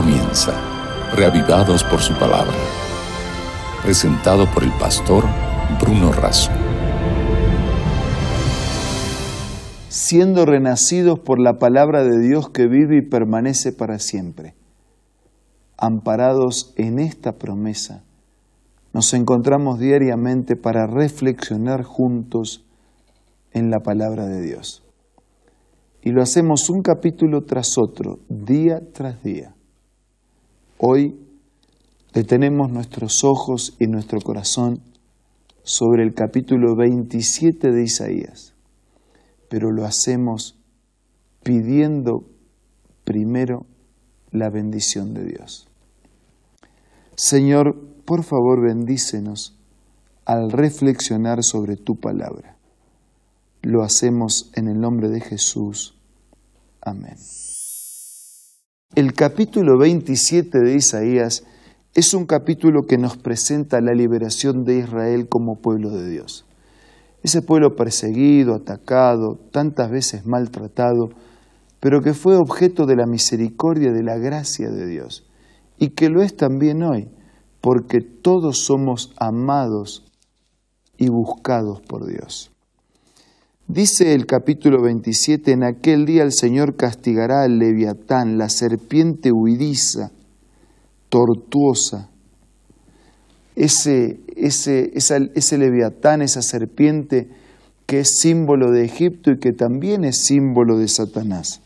comienza, reavivados por su palabra. Presentado por el pastor Bruno Razo. Siendo renacidos por la palabra de Dios que vive y permanece para siempre. Amparados en esta promesa, nos encontramos diariamente para reflexionar juntos en la palabra de Dios. Y lo hacemos un capítulo tras otro, día tras día. Hoy detenemos nuestros ojos y nuestro corazón sobre el capítulo 27 de Isaías, pero lo hacemos pidiendo primero la bendición de Dios. Señor, por favor bendícenos al reflexionar sobre tu palabra. Lo hacemos en el nombre de Jesús. Amén. El capítulo 27 de Isaías es un capítulo que nos presenta la liberación de Israel como pueblo de Dios. Ese pueblo perseguido, atacado, tantas veces maltratado, pero que fue objeto de la misericordia, de la gracia de Dios, y que lo es también hoy, porque todos somos amados y buscados por Dios. Dice el capítulo 27, en aquel día el Señor castigará al leviatán, la serpiente huidiza, tortuosa. Ese, ese, ese leviatán, esa serpiente que es símbolo de Egipto y que también es símbolo de Satanás.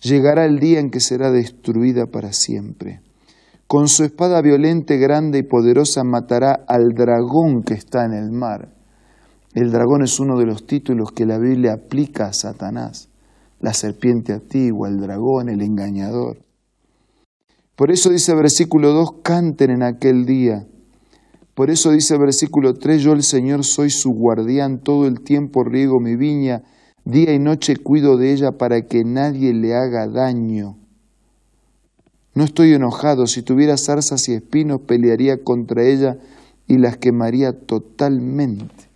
Llegará el día en que será destruida para siempre. Con su espada violenta, grande y poderosa matará al dragón que está en el mar el dragón es uno de los títulos que la Biblia aplica a Satanás, la serpiente antigua, el dragón, el engañador. Por eso dice versículo 2, canten en aquel día. Por eso dice versículo 3, yo el Señor soy su guardián, todo el tiempo riego mi viña, día y noche cuido de ella para que nadie le haga daño. No estoy enojado, si tuviera zarzas y espinos pelearía contra ella y las quemaría totalmente.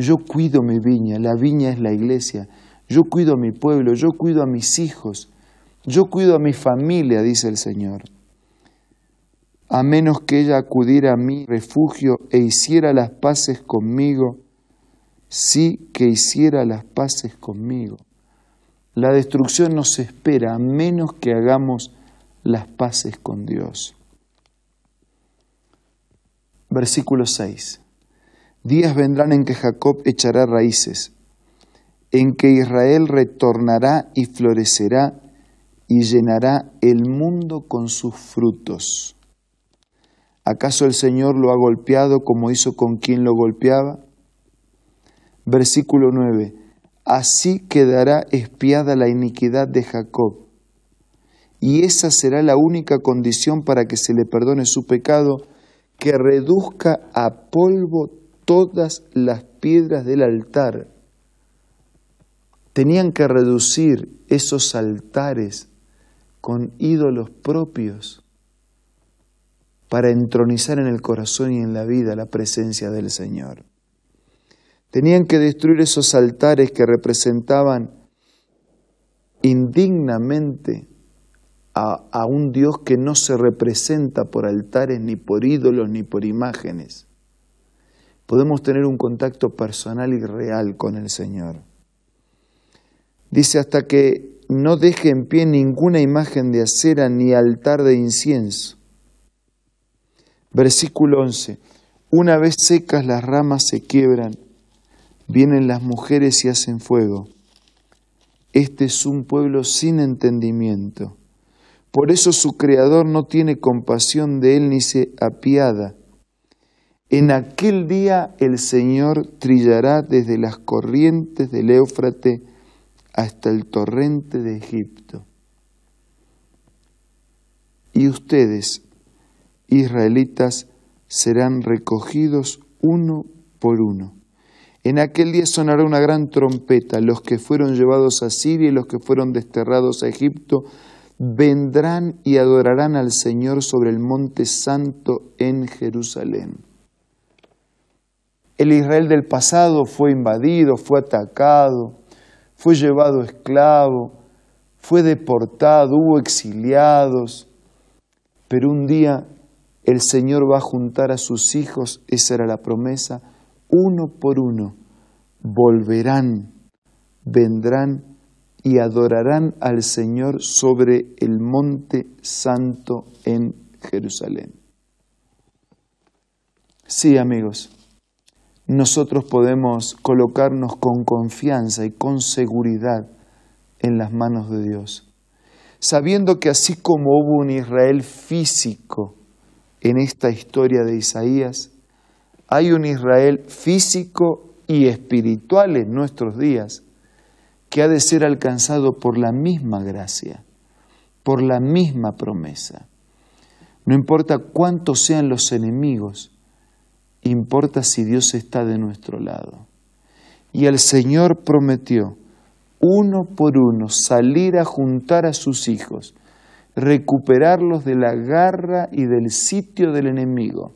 Yo cuido mi viña, la viña es la iglesia. Yo cuido a mi pueblo, yo cuido a mis hijos, yo cuido a mi familia, dice el Señor. A menos que ella acudiera a mi refugio e hiciera las paces conmigo, sí que hiciera las paces conmigo. La destrucción nos espera a menos que hagamos las paces con Dios. Versículo 6. Días vendrán en que Jacob echará raíces, en que Israel retornará y florecerá y llenará el mundo con sus frutos. ¿Acaso el Señor lo ha golpeado como hizo con quien lo golpeaba? Versículo 9. Así quedará espiada la iniquidad de Jacob, y esa será la única condición para que se le perdone su pecado, que reduzca a polvo todas las piedras del altar. Tenían que reducir esos altares con ídolos propios para entronizar en el corazón y en la vida la presencia del Señor. Tenían que destruir esos altares que representaban indignamente a, un Dios que no se representa por altares, ni por ídolos, ni por imágenes podemos tener un contacto personal y real con el Señor. Dice hasta que no deje en pie ninguna imagen de acera ni altar de incienso. Versículo 11. Una vez secas las ramas se quiebran, vienen las mujeres y hacen fuego. Este es un pueblo sin entendimiento. Por eso su creador no tiene compasión de él ni se apiada. En aquel día el Señor trillará desde las corrientes del Éufrate hasta el torrente de Egipto. Y ustedes, israelitas, serán recogidos uno por uno. En aquel día sonará una gran trompeta. Los que fueron llevados a Siria y los que fueron desterrados a Egipto vendrán y adorarán al Señor sobre el monte santo en Jerusalén. El Israel del pasado fue invadido, fue atacado, fue llevado esclavo, fue deportado, hubo exiliados, pero un día el Señor va a juntar a sus hijos, esa era la promesa, uno por uno, volverán, vendrán y adorarán al Señor sobre el monte santo en Jerusalén. Sí, amigos, nosotros podemos colocarnos con confianza y con seguridad en las manos de Dios, sabiendo que así como hubo un Israel físico en esta historia de Isaías, hay un Israel físico y espiritual en nuestros días que ha de ser alcanzado por la misma gracia, por la misma promesa. No importa cuántos sean los enemigos, importa si Dios está de nuestro lado. Y el Señor prometió, uno por uno, salir a juntar a sus hijos, recuperarlos de la garra y del sitio del enemigo,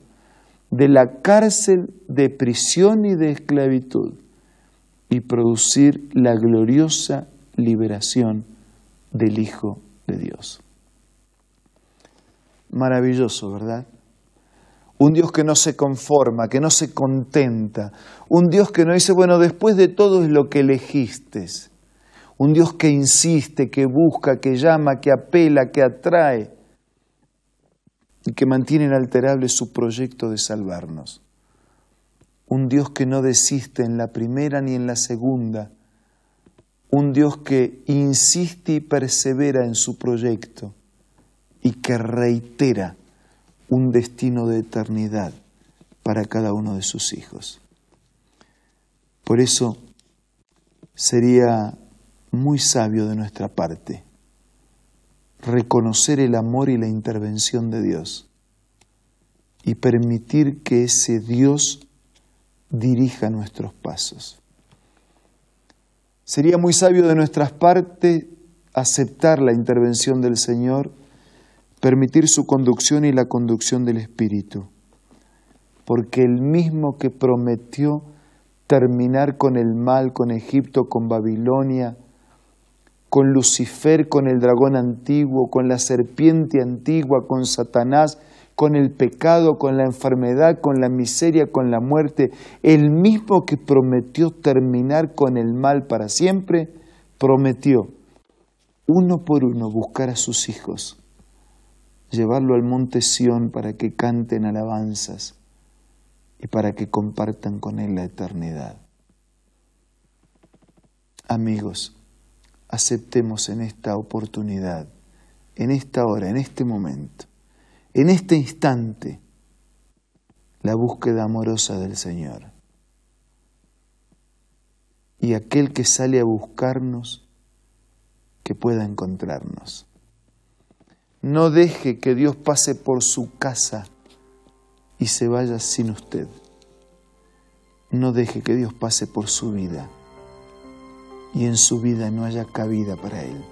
de la cárcel de prisión y de esclavitud y producir la gloriosa liberación del Hijo de Dios. Maravilloso, ¿verdad? Un Dios que no se conforma, que no se contenta. Un Dios que no dice, bueno, después de todo es lo que elegiste. Un Dios que insiste, que busca, que llama, que apela, que atrae y que mantiene inalterable su proyecto de salvarnos un Dios que no desiste en la primera ni en la segunda, un Dios que insiste y persevera en su proyecto y que reitera un destino de eternidad para cada uno de sus hijos. Por eso sería muy sabio de nuestra parte reconocer el amor y la intervención de Dios y permitir que ese Dios dirija nuestros pasos. Sería muy sabio de nuestras partes aceptar la intervención del Señor, permitir su conducción y la conducción del Espíritu, porque el mismo que prometió terminar con el mal, con Egipto, con Babilonia, con Lucifer, con el dragón antiguo, con la serpiente antigua, con Satanás, con el pecado, con la enfermedad, con la miseria, con la muerte, el mismo que prometió terminar con el mal para siempre, prometió uno por uno buscar a sus hijos, llevarlo al monte Sión para que canten alabanzas y para que compartan con él la eternidad. Amigos, aceptemos en esta oportunidad, en esta hora, en este momento, en este instante la búsqueda amorosa del Señor. Y aquel que sale a buscarnos, que pueda encontrarnos. No deje que Dios pase por su casa y se vaya sin usted. No deje que Dios pase por su vida y en su vida no haya cabida para Él.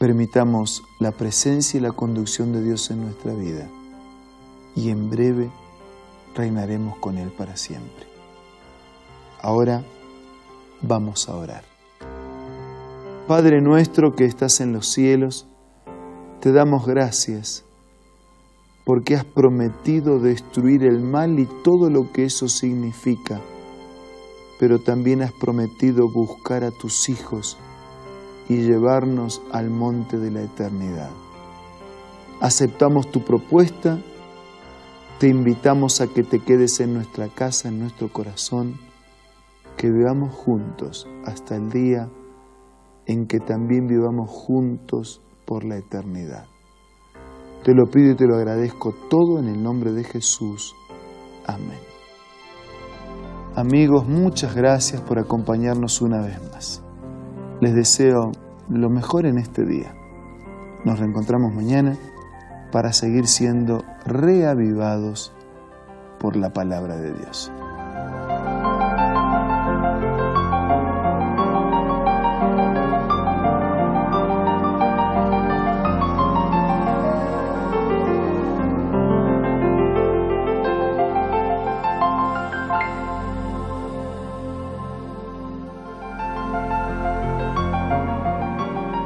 Permitamos la presencia y la conducción de Dios en nuestra vida y en breve reinaremos con Él para siempre. Ahora vamos a orar. Padre nuestro que estás en los cielos, te damos gracias porque has prometido destruir el mal y todo lo que eso significa, pero también has prometido buscar a tus hijos y llevarnos al monte de la eternidad. Aceptamos tu propuesta, te invitamos a que te quedes en nuestra casa, en nuestro corazón, que vivamos juntos hasta el día en que también vivamos juntos por la eternidad. Te lo pido y te lo agradezco todo en el nombre de Jesús. Amén. Amigos, muchas gracias por acompañarnos una vez más. Les deseo lo mejor en este día. Nos reencontramos mañana para seguir siendo reavivados por la palabra de Dios.